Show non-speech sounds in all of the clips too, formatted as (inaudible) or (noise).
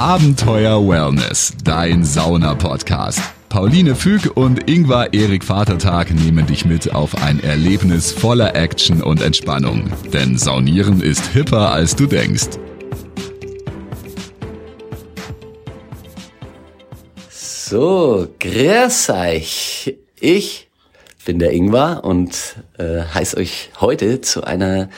Abenteuer Wellness, dein Sauna-Podcast. Pauline Füg und Ingvar Erik Vatertag nehmen dich mit auf ein Erlebnis voller Action und Entspannung. Denn Saunieren ist hipper, als du denkst. So, grüß euch. Ich bin der Ingvar und äh, heiße euch heute zu einer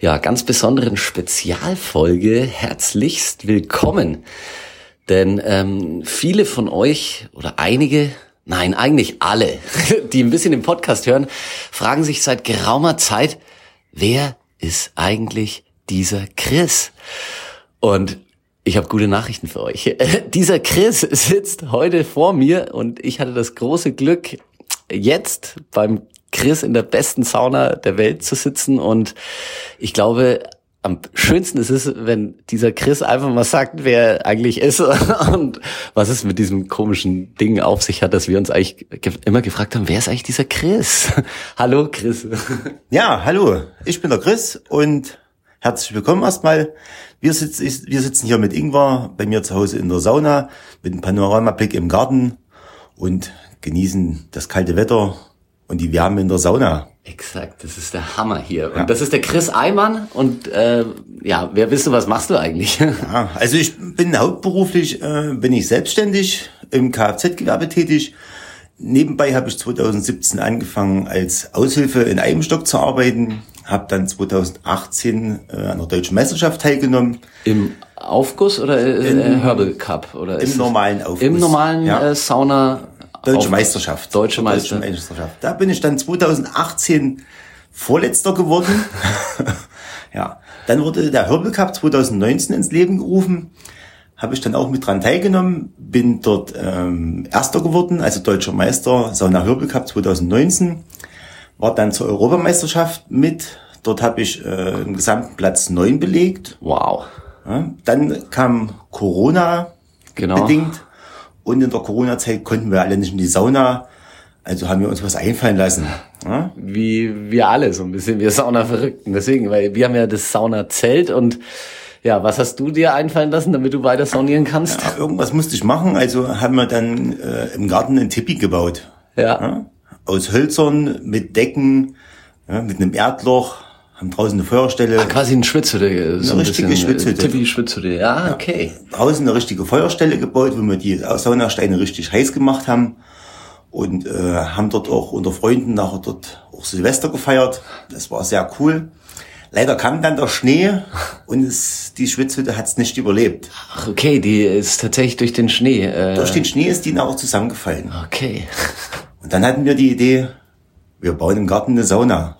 ja, ganz besonderen Spezialfolge herzlichst willkommen. Denn ähm, viele von euch oder einige, nein, eigentlich alle, (laughs) die ein bisschen den Podcast hören, fragen sich seit geraumer Zeit, wer ist eigentlich dieser Chris? Und ich habe gute Nachrichten für euch. (laughs) Dieser Chris sitzt heute vor mir und ich hatte das große Glück, jetzt beim Chris in der besten Sauna der Welt zu sitzen. Und ich glaube, am schönsten ist es, wenn dieser Chris einfach mal sagt, wer er eigentlich ist (laughs) und was es mit diesem komischen Ding auf sich hat, dass wir uns eigentlich immer gefragt haben, wer ist eigentlich dieser Chris? (laughs) hallo Chris. (laughs) Ja, hallo, ich bin der Chris und herzlich willkommen erstmal. Wir sitzen, wir sitzen hier mit Ingwer bei mir zu Hause in der Sauna mit einem Panoramablick im Garten und genießen das kalte Wetter und die Wärme in der Sauna. Exakt, das ist der Hammer hier. Und das ist der Chris Eimann. Und äh, ja, wer bist du, was machst du eigentlich? (laughs) Ja, also ich bin hauptberuflich, äh, bin ich selbstständig im Kfz-Gewerbe tätig. Nebenbei habe ich 2017 angefangen als Aushilfe in Eibenstock zu arbeiten, habe dann 2018 äh, an der deutschen Meisterschaft teilgenommen. Im Aufguss oder äh, Im, Herbal Cup? Oder Im normalen Aufguss. Im normalen ja. äh, Sauna Deutsche Meisterschaft. Deutsche, Meister. Deutsche Meisterschaft. Da bin ich dann 2018 Vorletzter geworden. (laughs) ja. Dann wurde der Herbal Cup 2019 ins Leben gerufen. Habe ich dann auch mit dran teilgenommen. Bin dort ähm, Erster geworden, also Deutscher Meister Sauna Herbal Cup 2019. War dann zur Europameisterschaft mit. Dort habe ich äh, im gesamten Platz neun belegt. Wow. Ja. Dann kam Corona genau. bedingt und in der Corona-Zeit konnten wir alle nicht in die Sauna. Also haben wir uns was einfallen lassen. Ja? Wie wir alle so ein bisschen, wir Sauna-Verrückten. Deswegen, weil wir haben ja das Sauna-Zelt und ja, was hast du dir einfallen lassen, damit du weiter saunieren kannst? Ja, irgendwas musste ich machen. Also haben wir dann äh, im Garten einen Tipi gebaut. Ja. ja. Aus Hölzern, mit Decken, mit einem Erdloch haben draußen eine Feuerstelle. Ah, quasi eine Schwitzhütte. So eine ein richtige äh, Schwitzhütte. Tippi Schwitzhütte, ja, okay. Ja, draußen eine richtige Feuerstelle gebaut, wo wir die Saunasteine richtig heiß gemacht haben. Und äh, haben dort auch unter Freunden nachher dort auch Silvester gefeiert. Das war sehr cool. Leider kam dann der Schnee und es, die Schwitzhütte hat es nicht überlebt. Ach, okay, die ist tatsächlich durch den Schnee. Äh durch den Schnee ist die nachher zusammengefallen. Okay. Und dann hatten wir die Idee, wir bauen im Garten eine Sauna.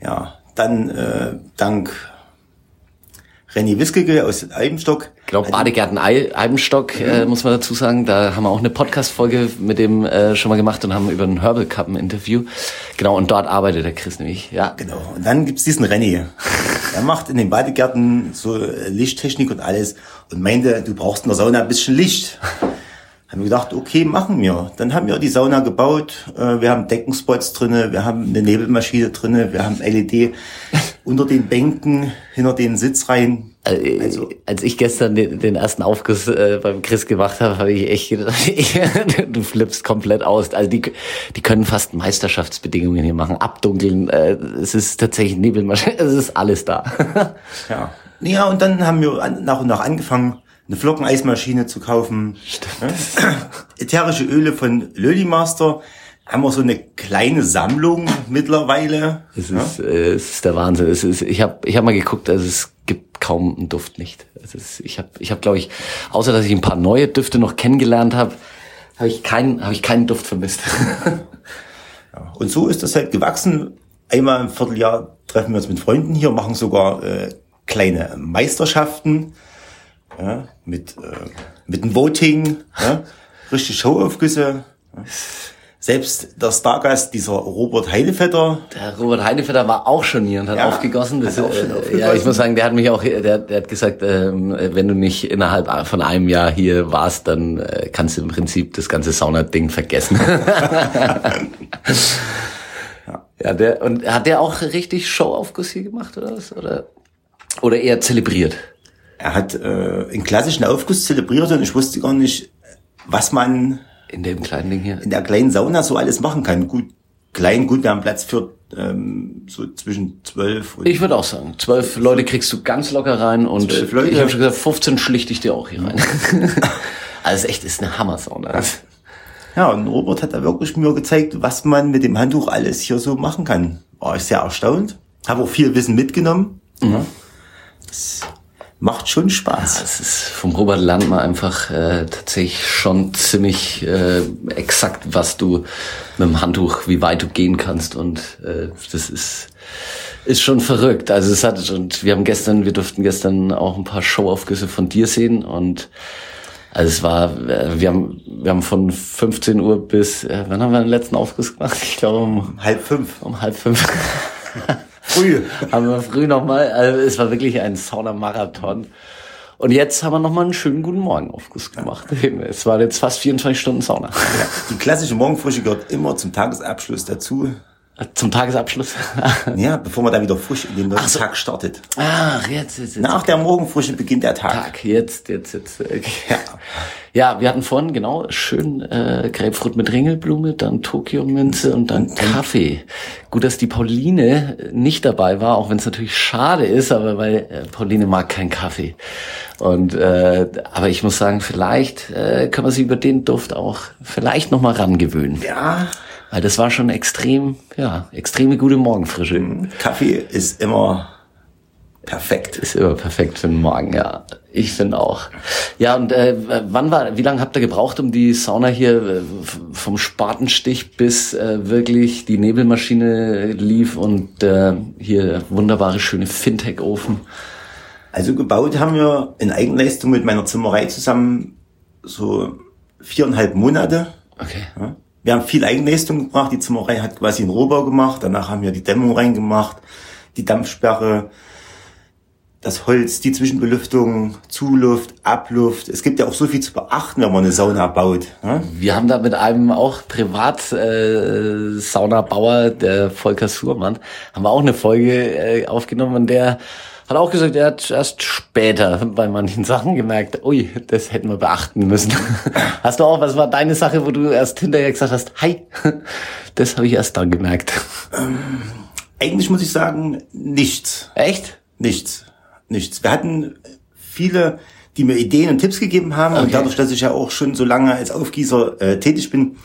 Ja, dann äh, dank Renny Wiskege aus Eibenstock. Ich glaube, Badegärten Eibenstock, äh, muss man dazu sagen. Da haben wir auch eine Podcast-Folge mit dem äh, schon mal gemacht und haben über den Herbal Cup ein Interview. Genau, und dort arbeitet der Chris nämlich, ja. Genau, und dann gibt's diesen Renny. (laughs) er macht in den Badegärten so Lichttechnik und alles und meinte, du brauchst in der Sauna ein bisschen Licht. Haben wir gedacht, okay, machen wir. Dann haben wir die Sauna gebaut. Äh, wir haben Deckenspots drinne, wir haben eine Nebelmaschine drinne, wir haben LED (laughs) unter den Bänken, hinter den Sitzreihen. Äh, also, als ich gestern den, den ersten Aufguss äh, beim Chris gemacht habe, habe ich echt gedacht, (laughs) du flippst komplett aus. Also die, die können fast Meisterschaftsbedingungen hier machen, abdunkeln. Äh, es ist tatsächlich Nebelmaschine, (laughs) es ist alles da. ja. Ja, und dann haben wir nach und nach angefangen, eine Flockeneismaschine zu kaufen. Ja? (clears throat) Ätherische Öle von Lölimaster. Haben wir so eine kleine Sammlung mittlerweile. Es ist, ja? äh, es ist der Wahnsinn. Es ist, ich habe ich hab mal geguckt, also es gibt kaum einen Duft nicht. Es ist, ich habe, ich hab, glaube ich, außer dass ich ein paar neue Düfte noch kennengelernt habe, habe ich keinen, habe ich keinen Duft vermisst. (laughs) ja, und so ist das halt gewachsen. Einmal im Vierteljahr treffen wir uns mit Freunden hier, machen sogar äh, kleine Meisterschaften ja, mit, äh, mit dem Voting, ja, richtig Showaufgüsse. Ja. Selbst der Stargast, dieser Robert Heinevetter. Der Robert Heinevetter war auch schon hier und hat ja, aufgegossen. Das, hat auch schon äh, aufgegossen. Ja, ich muss sagen, der hat mich auch, der, der hat gesagt, ähm, wenn du nicht innerhalb von einem Jahr hier warst, dann äh, kannst du im Prinzip das ganze Sauna-Ding vergessen. (laughs) ja. ja, der, und hat der auch richtig Showaufguss hier gemacht oder was? Oder, oder eher zelebriert? Er hat äh, einen klassischen Aufguss zelebriert und ich wusste gar nicht, was man In dem kleinen Ding hier. in der kleinen Sauna so alles machen kann. Gut, klein, gut, wir haben Platz für ähm, so zwischen zwölf und Ich würde auch sagen, zwölf Leute kriegst du ganz locker rein und Leute? ich habe schon gesagt, 15 schlichte ich dir auch hier rein. (laughs) also echt, ist eine Hammer-Sauna. Ja, und Robert hat da wirklich mir gezeigt, was man mit dem Handtuch alles hier so machen kann. War ich sehr erstaunt. Habe auch viel Wissen mitgenommen. Ja. Das macht schon Spaß. Das ist vom Robert lernt man einfach äh, tatsächlich schon ziemlich äh, exakt, was du mit dem Handtuch, wie weit du gehen kannst und äh, das ist ist schon verrückt. Also es hat und wir haben gestern, wir durften gestern auch ein paar Showaufgüsse von dir sehen und also es war, äh, wir haben, wir haben von 15 Uhr bis, äh, wann haben wir den letzten Aufguss gemacht? Ich glaube um, Halb fünf. um halb fünf. Früh. haben wir früh nochmal, also es war wirklich ein Saunamarathon. Und jetzt haben wir nochmal einen schönen guten Morgenaufguss gemacht. Es war jetzt fast 24 Stunden Sauna. Die klassische Morgenfrische gehört immer zum Tagesabschluss dazu. Zum Tagesabschluss. (laughs) Ja, bevor man dann wieder frisch in den neuen so. Tag startet. Ach, jetzt, jetzt, jetzt. Nach der Morgenfrische beginnt der Tag. Tag, jetzt, jetzt, jetzt. Okay. Ja. ja, wir hatten vorhin genau schön äh, Grapefruit mit Ringelblume, dann Tokio-Minze und dann Kaffee. Gut, dass die Pauline nicht dabei war, auch wenn es natürlich schade ist, aber weil äh, Pauline mag keinen Kaffee. Und äh, aber ich muss sagen, vielleicht äh, können wir sie über den Duft auch vielleicht noch mal rangewöhnen, Ja, weil das war schon extrem, ja, extreme gute Morgenfrische. Kaffee ist immer perfekt. Ist immer perfekt für den Morgen, ja. Ich finde auch. Ja, und äh, wann war, wie lange habt ihr gebraucht, um die Sauna hier äh, vom Spatenstich bis äh, wirklich die Nebelmaschine lief und äh, hier wunderbare schöne Fintech-Ofen? Also gebaut haben wir in Eigenleistung mit meiner Zimmerei zusammen so viereinhalb Monate. Okay. Ja. Wir haben viel Eigenleistung gebracht. Die Zimmerei hat quasi einen Rohbau gemacht. Danach haben wir die Dämmung reingemacht, die Dampfsperre, das Holz, die Zwischenbelüftung, Zuluft, Abluft. Es gibt ja auch so viel zu beachten, wenn man eine Sauna baut. Ja. Wir haben da mit einem auch Privat-Saunabauer, der Volker Surmann, haben wir auch eine Folge äh, aufgenommen der hat auch gesagt, er hat erst später bei manchen Sachen gemerkt, ui, das hätten wir beachten müssen. (laughs) Hast du auch, was war deine Sache, wo du erst hinterher gesagt hast, hi, (laughs) das habe ich erst dann gemerkt. Eigentlich muss ich sagen, nichts. Echt? Nichts. Nichts. Wir hatten viele, die mir Ideen und Tipps gegeben haben. Okay. Und dadurch, dass ich ja auch schon so lange als Aufgießer äh, tätig bin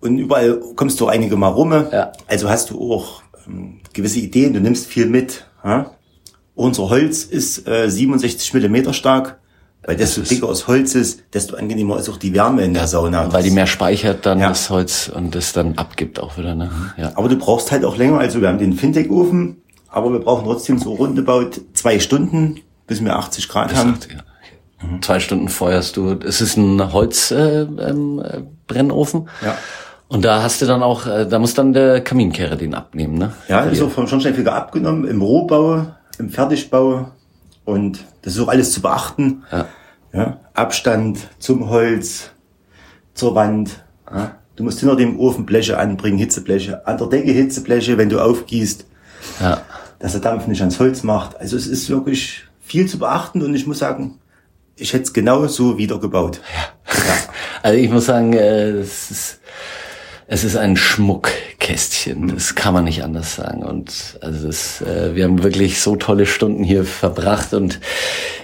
und überall kommst du einige Mal rum. Ja. Also hast du auch ähm, gewisse Ideen, du nimmst viel mit. Ja? Unser Holz ist äh, 67 Millimeter stark. Weil desto dicker das Holz ist, desto angenehmer ist auch die Wärme in der Sauna. Weil die mehr speichert dann Ja. das Holz und das dann abgibt auch wieder, ne? Ja. Aber du brauchst halt auch länger. Also wir haben den Fintech-Ofen, aber wir brauchen trotzdem so rundebaut zwei Stunden, bis wir 80 Grad haben. Sagt, ja. Zwei Stunden feuerst du. Es ist ein Holzbrennofen. Äh, ähm, äh, Brennofen. Ja. Und da hast du dann auch, äh, da muss dann der Kaminkehrer den abnehmen, ne? Ja, ist auch vom Schornsteinfeger abgenommen, im Rohbau, im Fertigbau. Und das ist auch alles zu beachten. Ja. Ja, Abstand zum Holz, zur Wand. Ja. Du musst hinter dem Ofen Bleche anbringen, Hitzebleche. An der Decke Hitzebleche, wenn du aufgießt, Ja. dass der Dampf nicht ans Holz macht. Also es ist wirklich viel zu beachten und ich muss sagen, ich hätte es genau so wieder gebaut. (laughs) Also ich muss sagen, äh, es ist, es ist ein Schmuckkästchen. Das kann man nicht anders sagen. Und also es, äh, wir haben wirklich so tolle Stunden hier verbracht. Und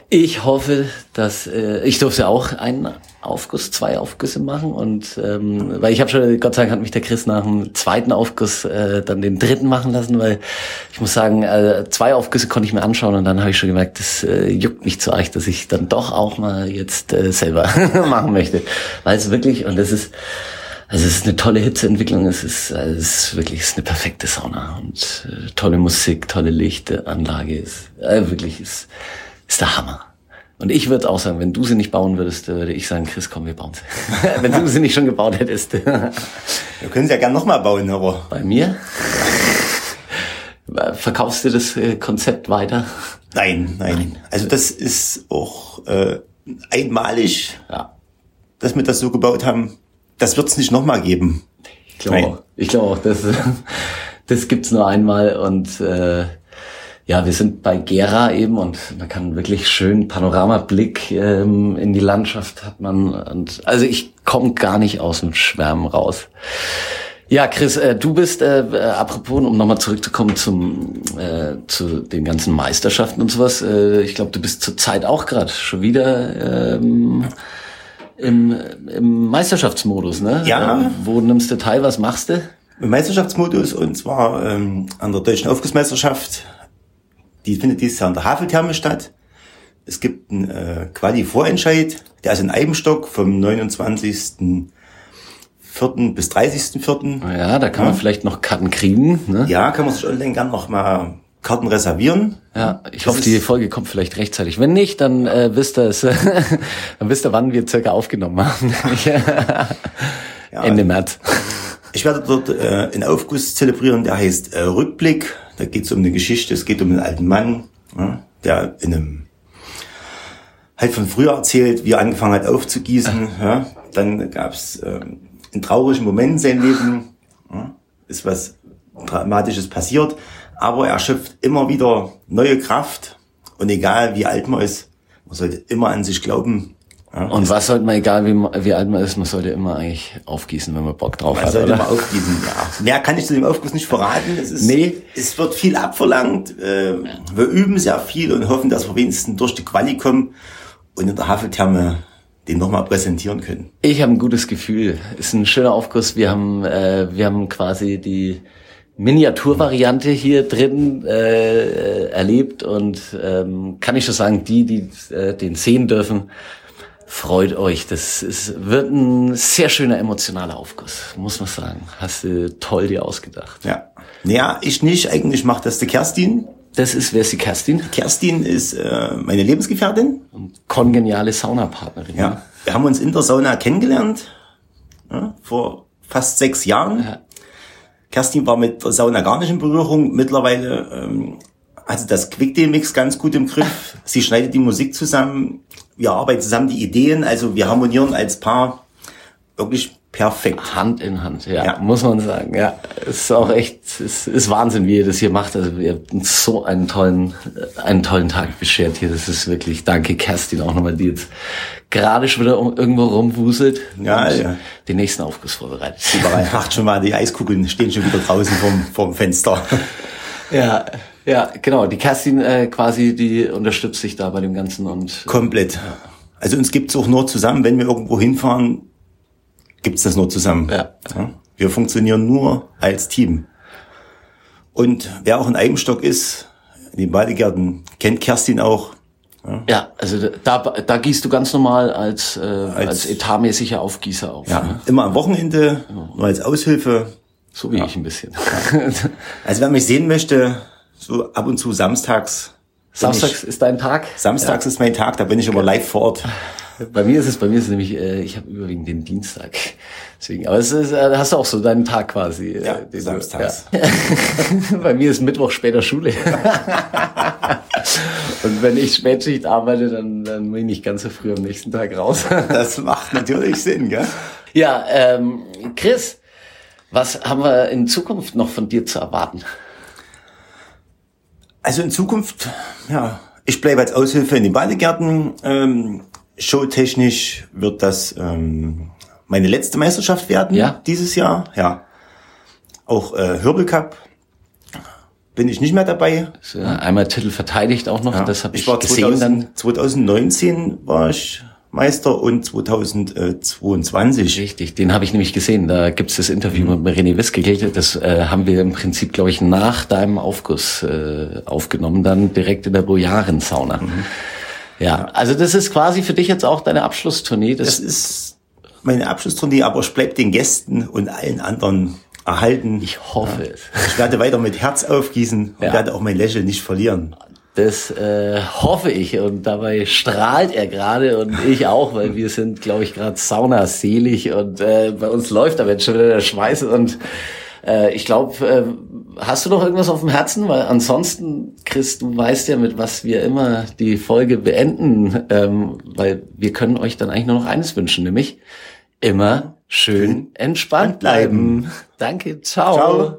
ich hoffe, dass äh, ich durfte auch einen Aufguss, zwei Aufgüsse machen. Und ähm, weil ich habe schon, Gott sei Dank hat mich der Chris nach dem zweiten Aufguss äh, dann den dritten machen lassen, weil ich muss sagen, äh, zwei Aufgüsse konnte ich mir anschauen. Und dann habe ich schon gemerkt, das äh, juckt mich zu euch, dass ich dann doch auch mal jetzt äh, selber (laughs) machen möchte, weil es wirklich und das ist also es ist eine tolle Hitzeentwicklung, es ist, also es ist wirklich es ist eine perfekte Sauna und äh, tolle Musik, tolle Lichtanlage, ist äh, wirklich ist, ist der Hammer. Und ich würde auch sagen, wenn du sie nicht bauen würdest, würde ich sagen, Chris, komm, wir bauen sie. (laughs) wenn du sie nicht schon gebaut hättest. (laughs) Wir können es ja gern nochmal bauen, aber Bei mir? Verkaufst du das äh, Konzept weiter? nein, nein. Also das ist auch äh, einmalig, Ja. dass wir das so gebaut haben. Das wird es nicht nochmal geben. Ich glaube auch. Ich glaube auch, das, (laughs) das gibt's nur einmal und äh, Ja, wir sind bei Gera eben und man kann wirklich schön Panoramablick ähm, in die Landschaft hat man. Und, also ich komme gar nicht aus dem Schwärmen raus. Ja, Chris, äh, du bist, äh, äh, apropos, um nochmal zurückzukommen zum, äh, zu den ganzen Meisterschaften und sowas, äh, ich glaube, du bist zurzeit auch gerade schon wieder ähm, im, im Meisterschaftsmodus, ne? Ja. Äh, wo nimmst du teil, was machst du? Im Meisterschaftsmodus und zwar ähm, an der Deutschen Aufgussmeisterschaft. Die findet dieses Jahr in der Haveltherme statt. Es gibt einen äh, Quali-Vorentscheid, der ist in Eibenstock vom 29. 4. bis 30.4. Ja, da kann man vielleicht noch Karten kriegen. Ne? Ja, kann man sich online gern noch mal Karten reservieren. Ja, ich Das hoffe, die Folge kommt vielleicht rechtzeitig. Wenn nicht, dann äh, wisst ihr es, (laughs) dann wisst ihr, wann wir circa aufgenommen haben. (laughs) Ende März. Ich werde dort äh, einen Aufguss zelebrieren, der heißt äh, Rückblick. Da geht es um eine Geschichte, es geht um einen alten Mann, ja, der in einem halt von früher erzählt, wie er angefangen hat aufzugießen. (laughs) Ja. Dann gab es ähm, einen traurigen Moment in seinem Leben, ja. ist was Dramatisches passiert, aber er schöpft immer wieder neue Kraft und egal wie alt man ist, man sollte immer an sich glauben. Ja. Und was sollte man, egal wie, wie alt man ist, man sollte immer eigentlich aufgießen, wenn man Bock drauf Man hat, sollte oder? mal aufgießen, ja. Mehr kann ich zu dem Aufguss nicht verraten. Es ist, Nee. Es wird viel abverlangt. Äh, wir üben sehr viel und hoffen, dass wir wenigstens durch die Quali kommen und in der Haveltherme den nochmal präsentieren können. Ich habe ein gutes Gefühl. Ist ein schöner Aufguss. Wir haben, äh, wir haben quasi die Miniaturvariante hier drin äh, erlebt und ähm, kann ich schon sagen, die, die äh, den sehen dürfen, freut euch. Das ist, wird ein sehr schöner emotionaler Aufguss, muss man sagen. Hast du toll dir ausgedacht. Ja. Naja, ich nicht. Eigentlich macht das die Kerstin. Das ist, wer ist die Kerstin? Kerstin ist äh, meine Lebensgefährtin. Kongeniale Saunapartnerin. Ja. Wir haben uns in der Sauna kennengelernt. Ja, vor fast sechs Jahren. Ja. Kerstin war mit der Sauna gar nicht in Berührung. Mittlerweile ähm, hat sie das Quick-Mix ganz gut im Griff. (laughs) Sie schneidet die Musik zusammen. Wir arbeiten zusammen die Ideen. Also wir harmonieren als Paar wirklich perfekt. Hand in Hand, ja, Ja. muss man sagen. Ja, es ist auch echt, es ist Wahnsinn, wie ihr das hier macht. Also ihr habt uns so einen tollen, einen tollen Tag beschert hier. Das ist wirklich, danke Kerstin auch nochmal, die jetzt gerade schon wieder irgendwo rumwuselt Ja, ja. den nächsten Aufguss vorbereitet. Überall macht schon mal die Eiskugeln stehen schon wieder draußen vorm, vorm Fenster. (laughs) Ja, ja, genau. Die Kerstin äh, quasi, die unterstützt sich da bei dem Ganzen und Komplett. Also uns gibt's auch nur zusammen, wenn wir irgendwo hinfahren, gibt's das nur zusammen. Ja. Wir funktionieren nur als Team. Und wer auch in Eibenstock ist, in den Badegärten, kennt Kerstin auch. ja, also da, da gießt du ganz normal als, äh, als, etatmäßiger Aufgießer auf. Ja, Ne? immer am Wochenende, nur als Aushilfe. So wie ich ein bisschen. Also wer mich sehen möchte, so ab und zu samstags. Samstags ist dein Tag? Ich, samstags ist mein Tag, da bin ich immer live vor Ort. Bei mir ist es, bei mir ist es nämlich, äh, ich habe überwiegend den Dienstag. Deswegen, aber es ist, äh, da hast du auch so deinen Tag quasi. äh, Ja, den samstags. Ja. (laughs) bei mir ist Mittwoch später Schule. (laughs) Und wenn ich Spätschicht arbeite, dann, dann bin ich nicht ganz so früh am nächsten Tag raus. (laughs) Das macht natürlich Sinn, gell? ja, ähm, Chris, was haben wir in Zukunft noch von dir zu erwarten? Also in Zukunft, ja, ich bleibe als Aushilfe in den Badegärten. Ähm, showtechnisch wird das ähm, meine letzte Meisterschaft werden Ja. dieses Jahr. Ja. Auch äh, Hirbel Cup bin ich nicht mehr dabei. So, Einmal Titel verteidigt auch noch, Ja. das habe ich, ich war gesehen dann. 2000, 2019 war ich Meister und 2022. Richtig, den habe ich nämlich gesehen. Da gibt's das Interview mit René Wiskegel. Das äh, haben wir im Prinzip, glaube ich, nach deinem Aufguss äh, aufgenommen, dann direkt in der Bojaren-Sauna. Ja, also das ist quasi für dich jetzt auch deine Abschlusstournee. Das, Das ist meine Abschlusstournee, aber ich bleib den Gästen und allen anderen erhalten. ich hoffe es. Ich werde weiter mit Herz aufgießen und Ja. werde auch mein Lächeln nicht verlieren. Das äh, hoffe ich und dabei strahlt er gerade und ich auch, weil wir sind, glaube ich, gerade saunaselig und äh, bei uns läuft aber jetzt schon wieder der Schweiß und äh, ich glaube, äh, hast du noch irgendwas auf dem Herzen? Weil ansonsten, Chris, du weißt ja, mit was wir immer die Folge beenden, ähm, weil wir können euch dann eigentlich nur noch eines wünschen, nämlich immer schön entspannt bleiben. Danke, ciao. Ciao.